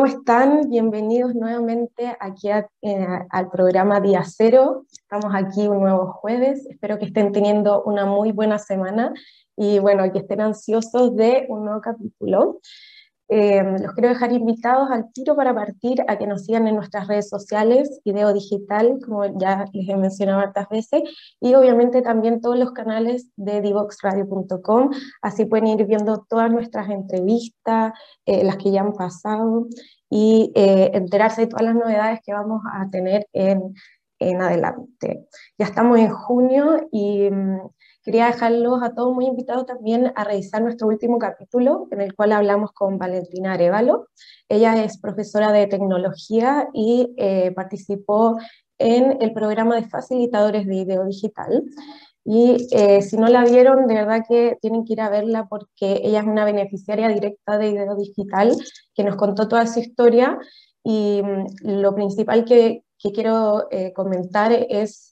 ¿cómo están? Bienvenidos nuevamente aquí eh, al programa Día Cero. Estamos aquí un nuevo jueves. Espero que estén teniendo una muy buena semana y bueno, que estén ansiosos de un nuevo capítulo. Eh, los quiero dejar invitados al tiro para partir a que nos sigan en nuestras redes sociales, Video Digital, como ya les he mencionado hartas veces, y obviamente también todos los canales de divoxradio.com, así pueden ir viendo todas nuestras entrevistas, eh, las que ya han pasado, y eh, enterarse de todas las novedades que vamos a tener en, en adelante. Ya estamos en junio y mm, Quería dejarlos a todos muy invitados también a revisar nuestro último capítulo, en el cual hablamos con Valentina Arevalo. Ella es profesora de tecnología y eh, participó en el programa de facilitadores de video digital. Y eh, si no la vieron, de verdad que tienen que ir a verla porque ella es una beneficiaria directa de video digital que nos contó toda su historia. Y mm, lo principal que, que quiero eh, comentar es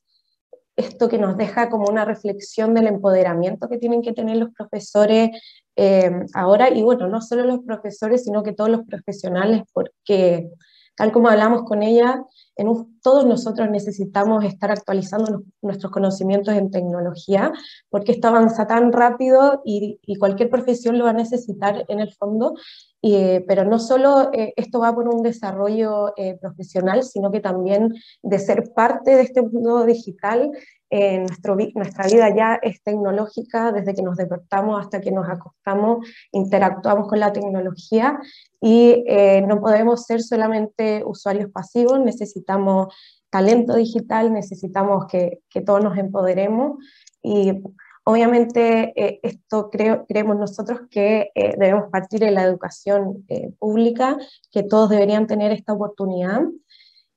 esto que nos deja como una reflexión del empoderamiento que tienen que tener los profesores eh, ahora, y bueno, no solo los profesores, sino que todos los profesionales, porque tal como hablamos con ella, en todos nosotros necesitamos estar actualizando nuestros conocimientos en tecnología, porque esto avanza tan rápido y, cualquier profesión lo va a necesitar en el fondo, pero no solo eh, esto va por un desarrollo eh, profesional, sino que también de ser parte de este mundo digital eh, nuestro, nuestra vida ya es tecnológica, desde que nos despertamos hasta que nos acostamos, interactuamos con la tecnología y eh, no podemos ser solamente usuarios pasivos, necesitamos talento digital, necesitamos que, que todos nos empoderemos y obviamente eh, esto creemos nosotros que debemos partir de la educación pública, que todos deberían tener esta oportunidad.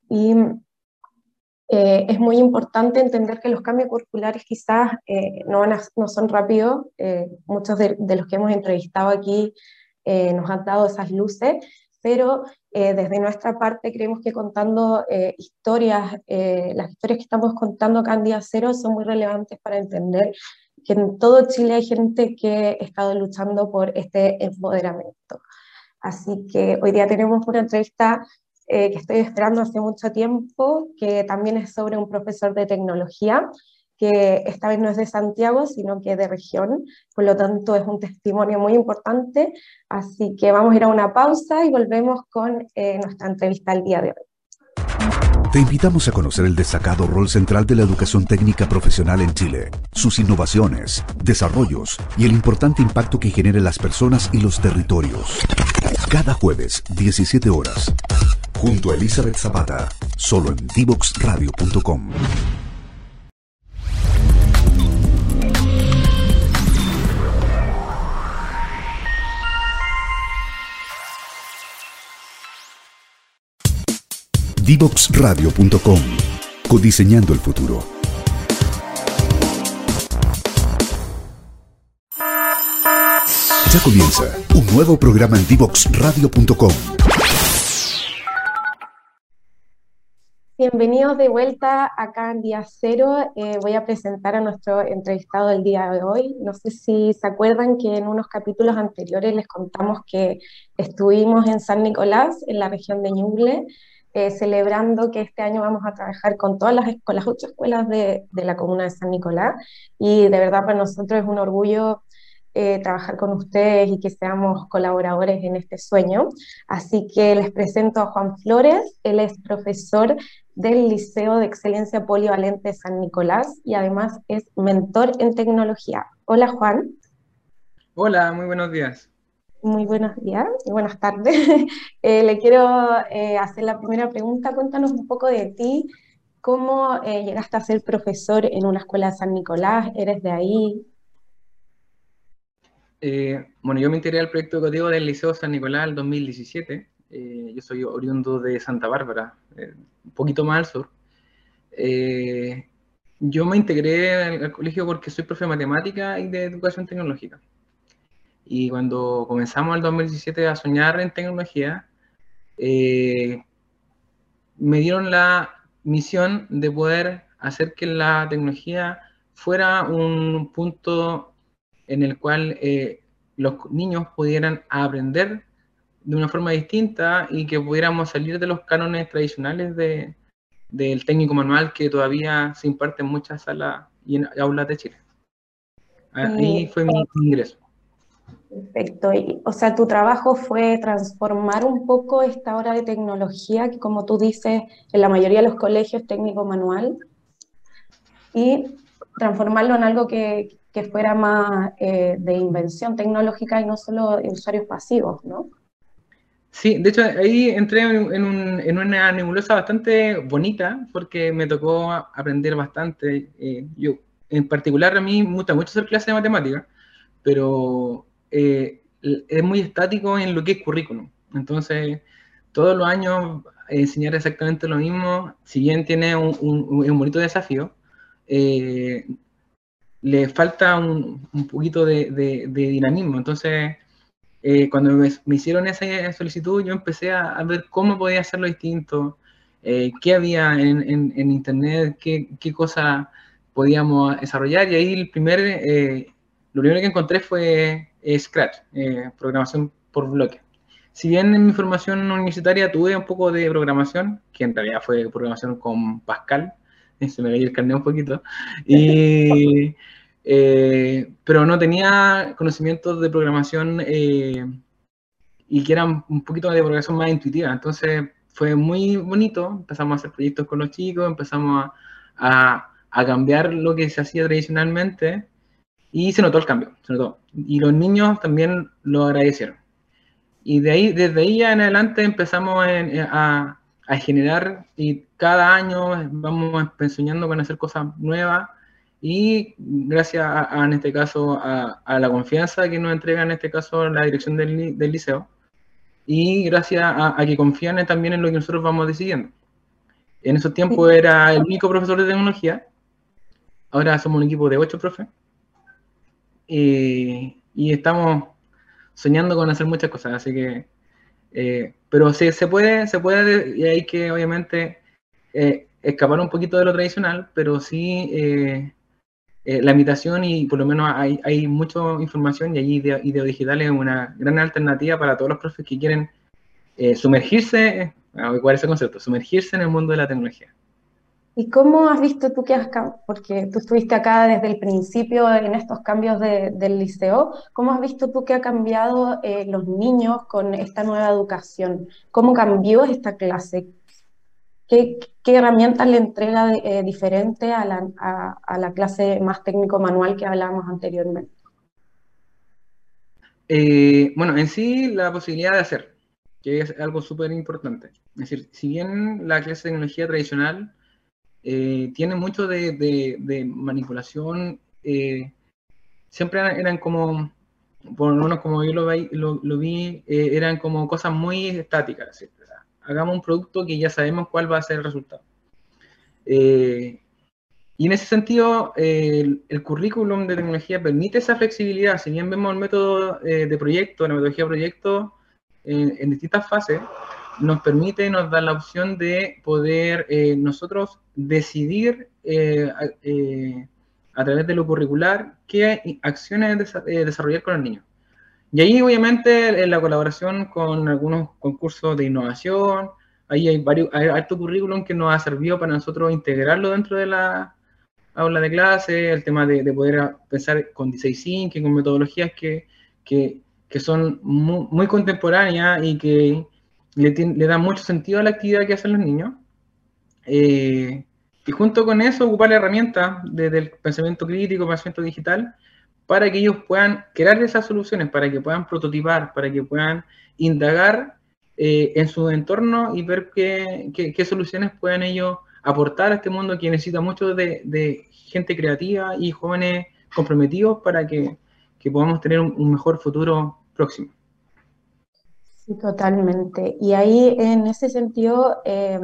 Y eh, es muy importante entender que los cambios curriculares quizás eh, no, no, son rápidos. Eh, muchos de, los que hemos entrevistado aquí nos han dado esas luces, pero desde nuestra parte creemos que contando historias, las historias que estamos contando acá en Día Cero son muy relevantes para entender que en todo Chile hay gente que ha estado luchando por este empoderamiento. Así que hoy día tenemos una entrevista eh, que estoy esperando hace mucho tiempo, que también es sobre un profesor de tecnología, que esta vez no es de Santiago, sino que de región, por lo tanto es un testimonio muy importante, así que vamos a ir a una pausa y volvemos con eh, nuestra entrevista el día de hoy. Te invitamos a conocer el destacado rol central de la educación técnica profesional en Chile, sus innovaciones, desarrollos y el importante impacto que genera en las personas y los territorios. Cada jueves, 17 horas, junto a Elizabeth Zapata, solo en divoxradio.com. Divoxradio.com, codiseñando el futuro. Ya comienza un nuevo programa en divoxradio.com Bienvenidos de vuelta acá en Día Cero. Eh, voy a presentar a nuestro entrevistado del día de hoy. No sé si se acuerdan que en unos capítulos anteriores les contamos que estuvimos en San Nicolás, en la región de Ñuble, eh, celebrando que este año vamos a trabajar con todas las, escuelas, ocho escuelas de, de la comuna de San Nicolás. Y de verdad para nosotros es un orgullo eh, trabajar con ustedes y que seamos colaboradores en este sueño. Así que les presento a Juan Flores, él es profesor del Liceo de Excelencia Polivalente San Nicolás y además es mentor en tecnología. Hola Juan. Hola, muy buenos días. Muy buenos días y buenas tardes. Eh, le quiero eh, hacer la primera pregunta. Cuéntanos un poco de ti. ¿Cómo llegaste a ser profesor en una escuela de San Nicolás? ¿Eres de ahí? Eh, bueno, yo me integré al proyecto educativo del Liceo San Nicolás en 2017. Eh, yo soy oriundo de Santa Bárbara, eh, un poquito más al sur. yo me integré al, colegio porque soy profe de matemática y de educación tecnológica. Y cuando comenzamos el 2017 a soñar en tecnología, me dieron la misión de poder hacer que la tecnología fuera un punto en el cual eh, los niños pudieran aprender de una forma distinta y que pudiéramos salir de los cánones tradicionales de, del técnico manual que todavía se imparte en muchas salas y en aulas de Chile. Ahí fue mi ingreso. Perfecto. o sea, tu trabajo fue transformar un poco esta hora de tecnología, que como tú dices, en la mayoría de los colegios técnico manual, y transformarlo en algo que, que fuera más eh, de invención tecnológica y no solo de usuarios pasivos, ¿no? Sí, de hecho ahí entré en, un, en una nebulosa bastante bonita porque me tocó aprender bastante. Eh, yo, en particular, a mí me gusta mucho hacer clases de matemáticas, pero eh, es muy estático en lo que es currículum. Entonces, todos los años enseñar exactamente lo mismo, si bien tiene un, bonito desafío, eh, le falta un, poquito de, de, dinamismo. Entonces, eh, cuando me, hicieron esa solicitud, yo empecé a, ver cómo podía hacerlo distinto, eh, qué había en, en, Internet, qué, qué podíamos desarrollar. Y ahí el primer, eh, lo primero que encontré fue Scratch, programación por bloque. Si bien en mi formación universitaria tuve un poco de programación, que en realidad fue programación con Pascal, se me veía el carnet un poquito, y eh, pero no tenía conocimientos de programación eh, y que eran un poquito de programación más intuitiva. Entonces fue muy bonito, empezamos a hacer proyectos con los chicos, empezamos a, a, cambiar lo que se hacía tradicionalmente y se notó el cambio, se notó. Y los niños también lo agradecieron. Y de ahí, desde ahí en adelante empezamos a, a generar y cada año vamos enseñando con hacer cosas nuevas y gracias a, en este caso a, la confianza que nos entrega en este caso la dirección del, del liceo. Y gracias a, que confían también en lo que nosotros vamos decidiendo. En esos tiempos era el único profesor de tecnología, ahora somos un equipo de ocho profes. Y, y estamos soñando con hacer muchas cosas, así que, eh, pero se, se puede, se puede y hay que obviamente eh, escapar un poquito de lo tradicional, pero sí eh, eh, la invitación y por lo menos hay, hay mucha información y ahí Ideo, Digital es una gran alternativa para todos los profes que quieren eh, sumergirse, ¿cuál es el concepto? Sumergirse en el mundo de la tecnología. ¿Y cómo has visto tú que has, porque tú estuviste acá desde el principio en estos cambios del liceo, ¿cómo has visto tú que ha cambiado eh, los niños con esta nueva educación? ¿Cómo cambió esta clase? ¿Qué, herramientas le entrega eh, diferente a la, clase más técnico-manual que hablábamos anteriormente? Eh, bueno, en sí la posibilidad de hacer, que es algo súper importante. Es decir, si bien la clase de tecnología tradicional eh, tiene mucho de, manipulación, siempre eran, como, por lo menos como yo lo, vi, eran como cosas muy estáticas. ¿cierto? Hagamos un producto que ya sabemos cuál va a ser el resultado. Eh, y en ese sentido, el, currículum de tecnología permite esa flexibilidad. Si bien vemos el método eh, de proyecto, la metodología de proyecto en distintas fases, nos permite, nos da la opción de poder eh, nosotros decidir a, través de lo curricular qué acciones desarrollar con los niños. Y ahí obviamente en la colaboración con algunos concursos de innovación, ahí hay varios, hay alto currículum que nos ha servido para nosotros integrarlo dentro de la aula de clase, el tema de, poder pensar con design thinking, con metodologías que, que, que son muy, contemporáneas y que le, le, dan mucho sentido a la actividad que hacen los niños. Eh, y junto con eso, ocupar la herramienta desde el pensamiento crítico, pensamiento digital, para que ellos puedan crear esas soluciones, para que puedan prototipar, para que puedan indagar eh, en su entorno y ver qué, soluciones pueden ellos aportar a este mundo que necesita mucho de, gente creativa y jóvenes comprometidos para que podamos tener un, mejor futuro próximo. Totalmente. Y ahí, en ese sentido, eh,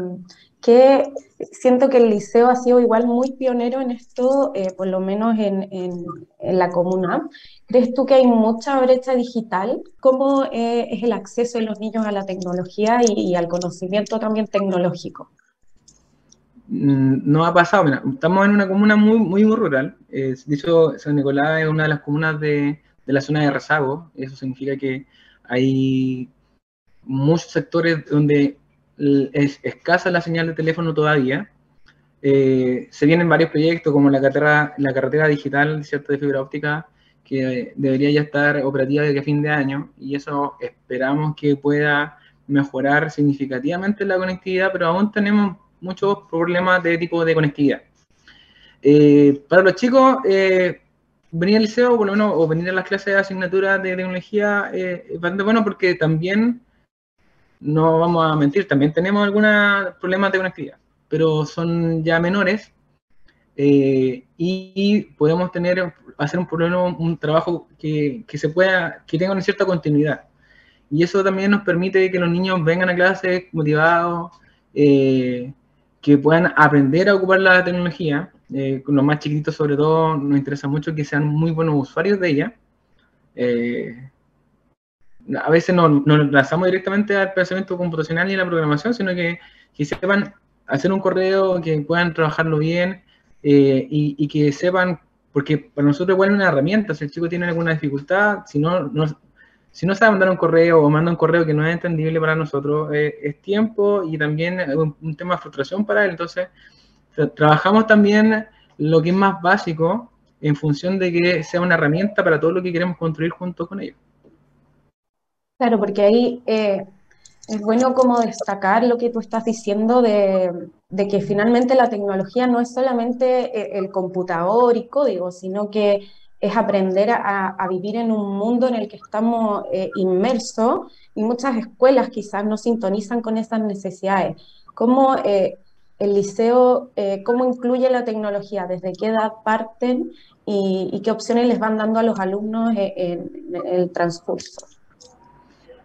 que siento que el liceo ha sido igual muy pionero en esto, eh, por lo menos en, en, la comuna. ¿Crees tú que hay mucha brecha digital? ¿Cómo eh, es el acceso de los niños a la tecnología y, al conocimiento también tecnológico? Mm, no ha pasado, estamos en una comuna muy, muy, rural. Eh, San Nicolás es una de las comunas de, de la zona de rezago. Eso significa que hay muchos sectores donde es escasa la señal de teléfono todavía. Eh, se vienen varios proyectos como la carretera, la carretera digital ¿cierto? de fibra óptica que debería ya estar operativa desde fin de año y eso esperamos que pueda mejorar significativamente la conectividad, pero aún tenemos muchos problemas de tipo de conectividad. Eh, para los chicos, eh, venir al liceo, por lo menos, o venir a las clases de asignatura de tecnología es bastante bueno porque también, no vamos a mentir, también tenemos algunos problemas de conectividad, pero son ya menores y, podemos tener, hacer un, problema, un trabajo que, que, se pueda, que tenga una cierta continuidad. Y eso también nos permite que los niños vengan a clases motivados, eh, que puedan aprender a ocupar la tecnología. Eh, con los más chiquitos, sobre todo, nos interesa mucho que sean muy buenos usuarios de ella. Eh, a veces no nos lanzamos directamente al pensamiento computacional y a la programación, sino que, que sepan hacer un correo, que puedan trabajarlo bien y, y, que sepan, porque para nosotros igual es una herramienta, si el chico tiene alguna dificultad, si no, no si no sabe mandar un correo o manda un correo que no es entendible para nosotros, eh, es tiempo y también un, un, tema de frustración para él. Entonces, trabajamos también lo que es más básico en función de que sea una herramienta para todo lo que queremos construir junto con ellos. Claro, porque ahí eh, es bueno como destacar lo que tú estás diciendo de, que finalmente la tecnología no es solamente eh, el computador y código, sino que es aprender a, vivir en un mundo en el que estamos eh, inmersos y muchas escuelas quizás no sintonizan con esas necesidades. ¿Cómo eh, el liceo, cómo incluye la tecnología? ¿Desde qué edad parten y, qué opciones les van dando a los alumnos en, el transcurso?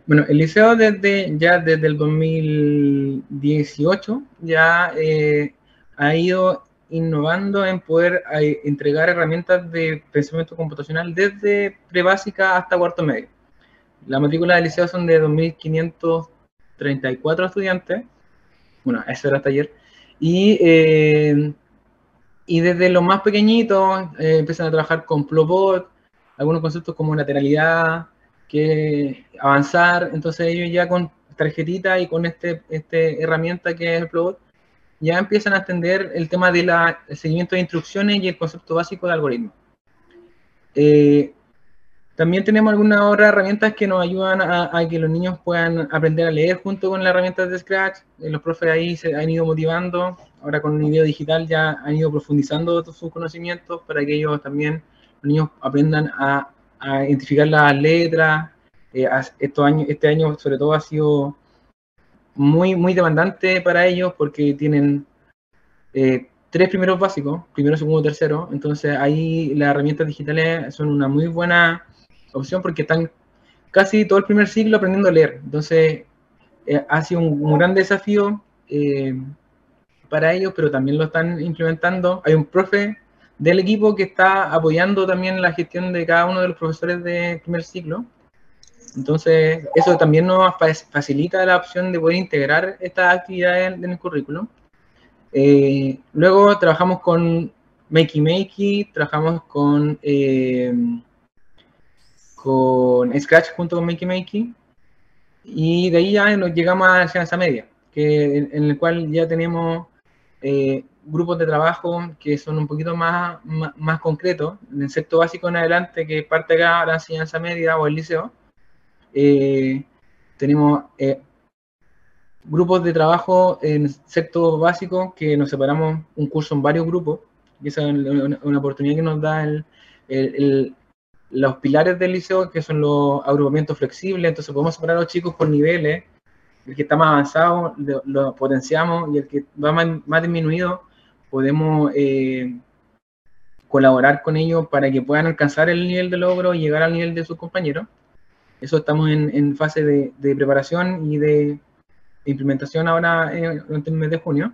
Bueno, el liceo desde ya desde el 2018 ya ha ido innovando en poder eh, entregar herramientas de pensamiento computacional desde prebásica hasta cuarto medio. La matrícula del liceo son de 2.534 estudiantes, bueno, ese era hasta ayer, y, eh, y desde los más pequeñitos eh, empiezan a trabajar con Plobot, algunos conceptos como lateralidad, que avanzar, entonces ellos ya con tarjetita y con este, este herramienta que es el Plobot, ya empiezan a entender el tema del seguimiento de instrucciones y el concepto básico de algoritmo. Eh, también tenemos algunas otras herramientas que nos ayudan a, que los niños puedan aprender a leer junto con las herramientas de Scratch. Eh, los profes ahí se han ido motivando. Ahora con el video digital ya han ido profundizando sus conocimientos para que ellos también, los niños aprendan a, identificar las letras. Eh, este año sobre todo ha sido muy, muy demandante para ellos porque tienen eh, tres primeros básicos, primero, segundo, tercero. Entonces ahí las herramientas digitales son una muy buena opción porque están casi todo el primer siglo aprendiendo a leer. Entonces eh, ha sido un, gran desafío eh, para ellos, pero también lo están implementando. Hay un profe del equipo que está apoyando también la gestión de cada uno de los profesores de primer ciclo. Entonces, eso también nos facilita la opción de poder integrar estas actividades en el currículum. Eh, luego trabajamos con Makey Makey, trabajamos con, eh, con Scratch junto con Makey Makey, y de ahí ya nos llegamos a la enseñanza media, que, en, el cual ya tenemos eh, grupos de trabajo que son un poquito más, más, concretos, en el sexto básico en adelante, que parte acá la enseñanza media o el liceo, eh, tenemos eh, grupos de trabajo en sector básico que nos separamos un curso en varios grupos, y esa es una, oportunidad que nos da los pilares del liceo, que son los agrupamientos flexibles, entonces podemos separar a los chicos por niveles, el que está más avanzado lo, potenciamos y el que va más, disminuido podemos eh, colaborar con ellos para que puedan alcanzar el nivel de logro y llegar al nivel de sus compañeros. Eso estamos en, fase de, preparación y de, implementación ahora en, el mes de junio.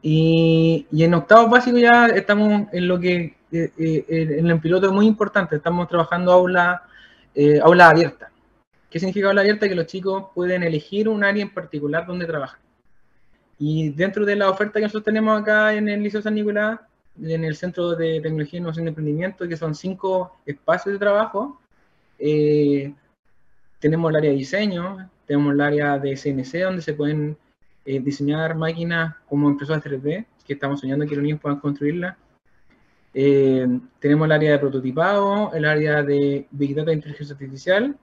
Y, en octavo básico ya estamos en lo que, eh, eh, en el piloto es muy importante, estamos trabajando aula, eh, aula abierta. ¿Qué significa aula abierta? Que los chicos pueden elegir un área en particular donde trabajar. Y dentro de la oferta que nosotros tenemos acá en el Liceo San Nicolás, en el Centro de Tecnología y Innovación de Emprendimiento, que son cinco espacios de trabajo, eh, tenemos el área de diseño, tenemos el área de CNC, donde se pueden eh, diseñar máquinas como impresoras 3D, que estamos soñando que los niños puedan construirlas. Eh, tenemos el área de prototipado, el área de Big Data e Inteligencia Artificial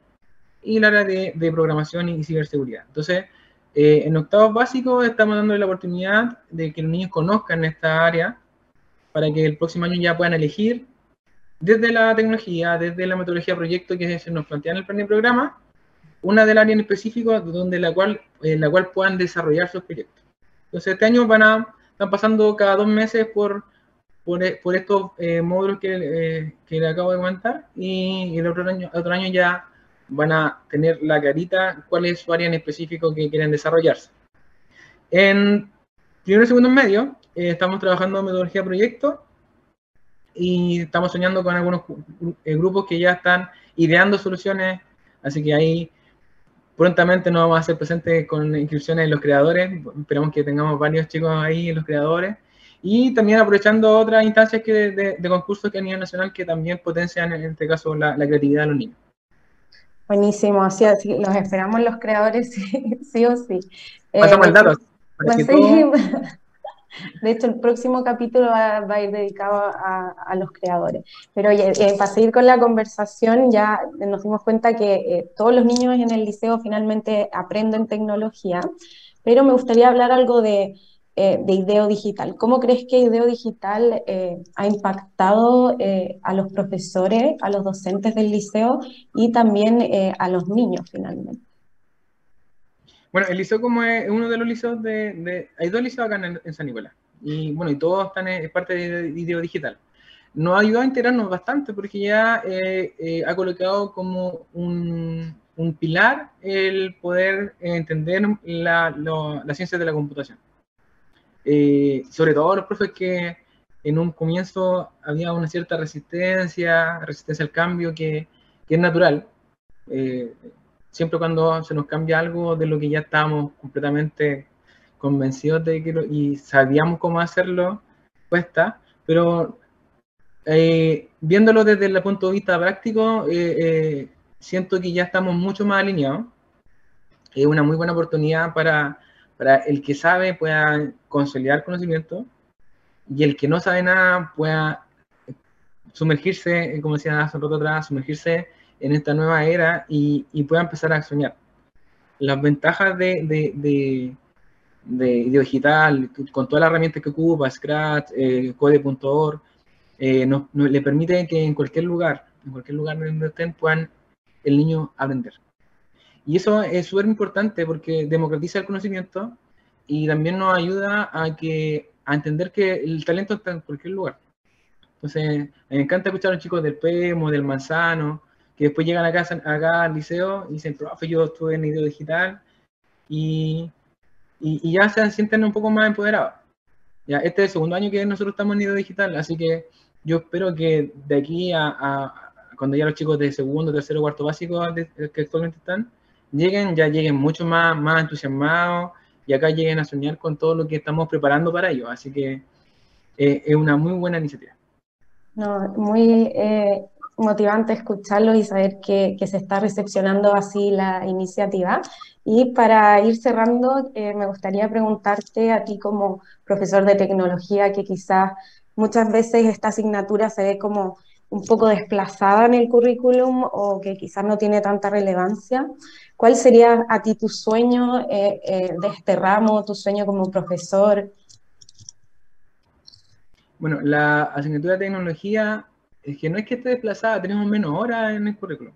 y el área de, de programación y ciberseguridad. Entonces, eh, en octavos básicos estamos dando la oportunidad de que los niños conozcan esta área para que el próximo año ya puedan elegir desde la tecnología, desde la metodología proyecto que se nos plantea en el plan programa, una del área en específico donde la cual, la cual puedan desarrollar sus proyectos. Entonces, este año van a, están pasando cada dos meses por, por, por estos eh, módulos que, eh, que le acabo de comentar y, el otro año, otro año ya van a tener la carita cuál es su área en específico que quieren desarrollarse. En primero y segundo medio eh, estamos trabajando en metodología proyecto y estamos soñando con algunos eh, grupos que ya están ideando soluciones, así que ahí prontamente nos vamos a hacer presentes con inscripciones en los creadores, esperamos que tengamos varios chicos ahí en los creadores, y también aprovechando otras instancias que de, concursos que a nivel nacional que también potencian en este caso la, creatividad de los niños. Buenísimo, así, los esperamos los creadores sí, o sí. Pasamos el dato. De hecho, el próximo capítulo va, a ir dedicado a, los creadores. Pero oye, eh, para seguir con la conversación, ya nos dimos cuenta que eh, todos los niños en el liceo finalmente aprenden tecnología, pero me gustaría hablar algo de, eh, de IDEO Digital. ¿Cómo crees que IDEO Digital ha impactado a los profesores, a los docentes del liceo y también a los niños finalmente? Bueno, el liceo como es uno de los liceos de... hay dos liceos acá en, San Nicolás. Y bueno, y todos están en, parte de video digital. Nos ha ayudado a integrarnos bastante porque ya eh, eh, ha colocado como un, pilar el poder entender la, la ciencia de la computación. Eh, sobre todo los profes que en un comienzo había una cierta resistencia, resistencia al cambio que, es natural. Eh, siempre cuando se nos cambia algo de lo que ya estábamos completamente convencidos de que y sabíamos cómo hacerlo, cuesta, pero eh, viéndolo desde el punto de vista práctico, eh, siento que ya estamos mucho más alineados. Es una muy buena oportunidad para, para el que sabe pueda consolidar conocimiento y el que no sabe nada pueda sumergirse, como decía hace un rato atrás, sumergirse en esta nueva era y, pueda empezar a soñar. Las ventajas de, de, de, digital, con todas las herramientas que ocupa, Scratch, eh, Code.org, eh, nos, le permite que en cualquier lugar, en cualquier lugar donde estén, puedan el niño aprender. Y eso es súper importante porque democratiza el conocimiento y también nos ayuda a, que, a entender que el talento está en cualquier lugar. Entonces, me encanta escuchar a los chicos del PEMO, del Manzano, que después llegan a casa, acá al liceo y dicen, profe, yo estuve en video digital y, y, ya se sienten un poco más empoderados. Ya, este es el segundo año que nosotros estamos en video digital, así que yo espero que de aquí a, cuando ya los chicos de segundo, tercero, cuarto básico que actualmente están, lleguen, ya lleguen mucho más, más entusiasmados y acá lleguen a soñar con todo lo que estamos preparando para ellos. Así que eh, es una muy buena iniciativa. No, muy eh, motivante escucharlo y saber que, se está recepcionando así la iniciativa. Y para ir cerrando, eh, me gustaría preguntarte a ti como profesor de tecnología, que quizás muchas veces esta asignatura se ve como un poco desplazada en el currículum o que quizás no tiene tanta relevancia. ¿Cuál sería a ti tu sueño eh, eh, de este ramo, tu sueño como profesor? Bueno, la asignatura de tecnología es que no es que esté desplazada, tenemos menos horas en el currículum.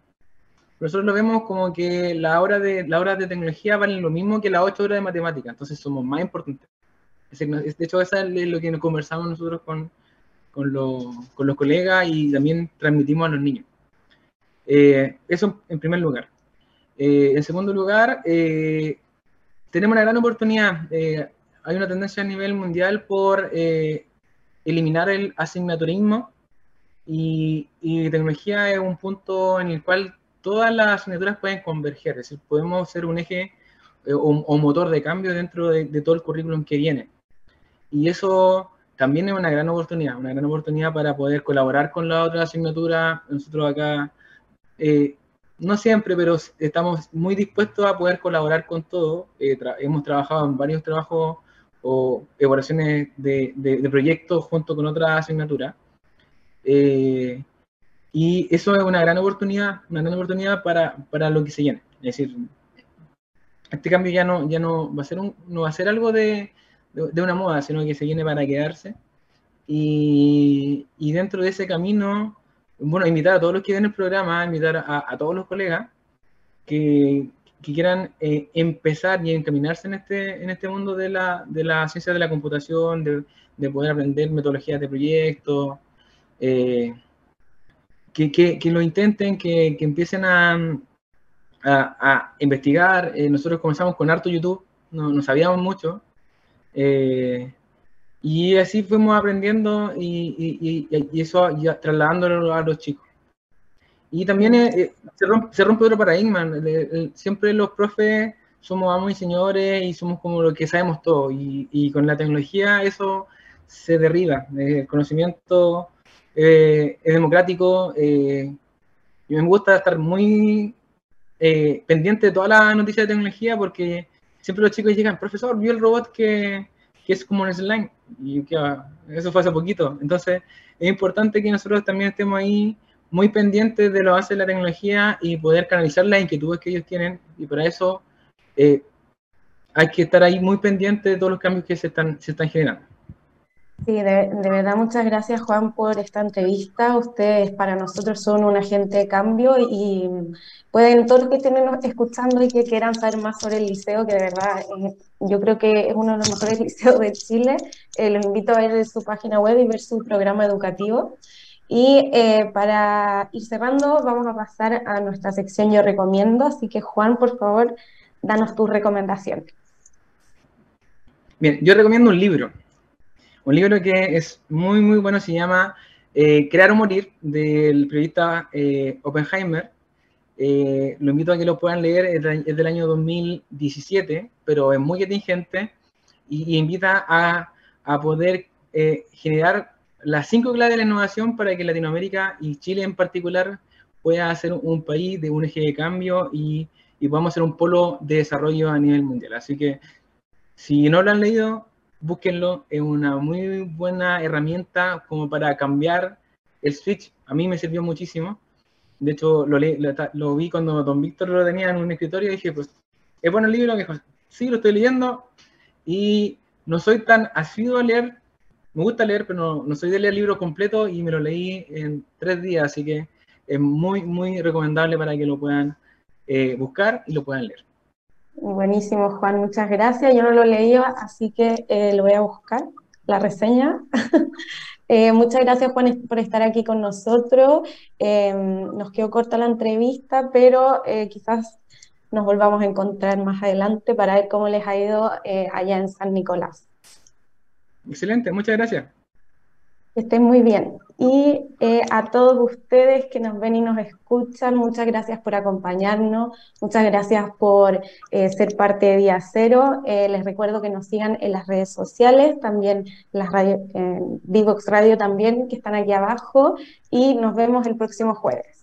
Nosotros lo vemos como que la hora de, la hora de tecnología valen lo mismo que las 8 horas de matemática, entonces somos más importantes. De hecho, eso es lo que conversamos nosotros con, con, con los colegas y también transmitimos a los niños. Eh, eso en primer lugar. Eh, en segundo lugar, eh, tenemos una gran oportunidad. hay una tendencia a nivel mundial por eliminar el asignaturismo y, tecnología es un punto en el cual todas las asignaturas pueden converger, es decir, podemos ser un eje eh, o, motor de cambio dentro de, todo el currículum que viene. Y eso también es una gran oportunidad, una gran oportunidad para poder colaborar con la otra asignatura. Nosotros acá, eh, no siempre, pero estamos muy dispuestos a poder colaborar con todo. Eh, hemos trabajado en varios trabajos o evaluaciones de, de, proyectos junto con otras asignaturas. Eh, y eso es una gran oportunidad, una gran oportunidad para, para, lo que se viene. Es decir, este cambio ya no, ya no va a ser un, no va a ser algo de, de, una moda, sino que se viene para quedarse. Y, y, dentro de ese camino, bueno, invitar a todos los que ven el programa, invitar a, a todos los colegas que, que quieran eh, empezar y encaminarse en este, en este mundo de la, de la ciencia de la computación, de, de poder aprender metodologías de proyectos, eh, que, que, lo intenten, que, que empiecen a, a, a investigar. Eh, nosotros comenzamos con harto YouTube, no, no sabíamos mucho. Y así fuimos aprendiendo y, y, y eso ya, trasladándolo a los chicos. Y también eh, eh, se, rompe, se, rompe, otro paradigma. siempre los profes somos amos y señores y somos como lo que sabemos todo. Y, y con la tecnología eso se derriba. El conocimiento eh, es democrático. Eh, y me gusta estar muy eh, pendiente de todas las noticias de tecnología porque siempre los chicos llegan, profesor, vio el robot que, es como un slime. Y que, ah, eso fue hace poquito. Entonces es importante que nosotros también estemos ahí muy pendientes de lo que hace la tecnología y poder canalizar las inquietudes que ellos tienen. Y para eso eh, hay que estar ahí muy pendientes de todos los cambios que se están, se están generando. Sí, de, verdad muchas gracias Juan por esta entrevista. Ustedes para nosotros son un agente de cambio y pueden, todos los que estén escuchando y que quieran saber más sobre el liceo, que de verdad eh, yo creo que es uno de los mejores liceos de Chile, eh, los invito a ver su página web y ver su programa educativo. Y eh, para ir cerrando, vamos a pasar a nuestra sección Yo Recomiendo. Así que, Juan, por favor, danos tu recomendación. Bien, yo recomiendo un libro. Un libro que es muy, muy bueno, se llama eh, Crear o Morir, del periodista eh, Oppenheimer. Eh, lo invito a que lo puedan leer, es del año 2017, pero es muy atingente y, y invita a, a poder eh, generar las cinco claves de la innovación para que Latinoamérica y Chile en particular pueda ser un país de un eje de cambio y, y podamos ser un polo de desarrollo a nivel mundial. Así que si no lo han leído, búsquenlo, es una muy buena herramienta como para cambiar el switch. A mí me sirvió muchísimo. De hecho, lo, lo, lo vi cuando don Víctor lo tenía en un escritorio y dije, pues, es bueno el libro, que sí, lo estoy leyendo y no soy tan asiduo a leer, me gusta leer, pero no, no, soy de leer libros completos y me lo leí en tres días, así que es muy, muy recomendable para que lo puedan eh, buscar y lo puedan leer. Buenísimo, Juan, muchas gracias. Yo no lo leía, así que eh, lo voy a buscar, la reseña. eh, muchas gracias, Juan, por estar aquí con nosotros. Eh, nos quedó corta la entrevista, pero eh, quizás nos volvamos a encontrar más adelante para ver cómo les ha ido allá en San Nicolás. Excelente, muchas gracias. Estén muy bien. Y eh, a todos ustedes que nos ven y nos escuchan, muchas gracias por acompañarnos, muchas gracias por eh, ser parte de Día Cero. Eh, les recuerdo que nos sigan en las redes sociales, también las radio, Divox Radio también, que están aquí abajo, y nos vemos el próximo jueves.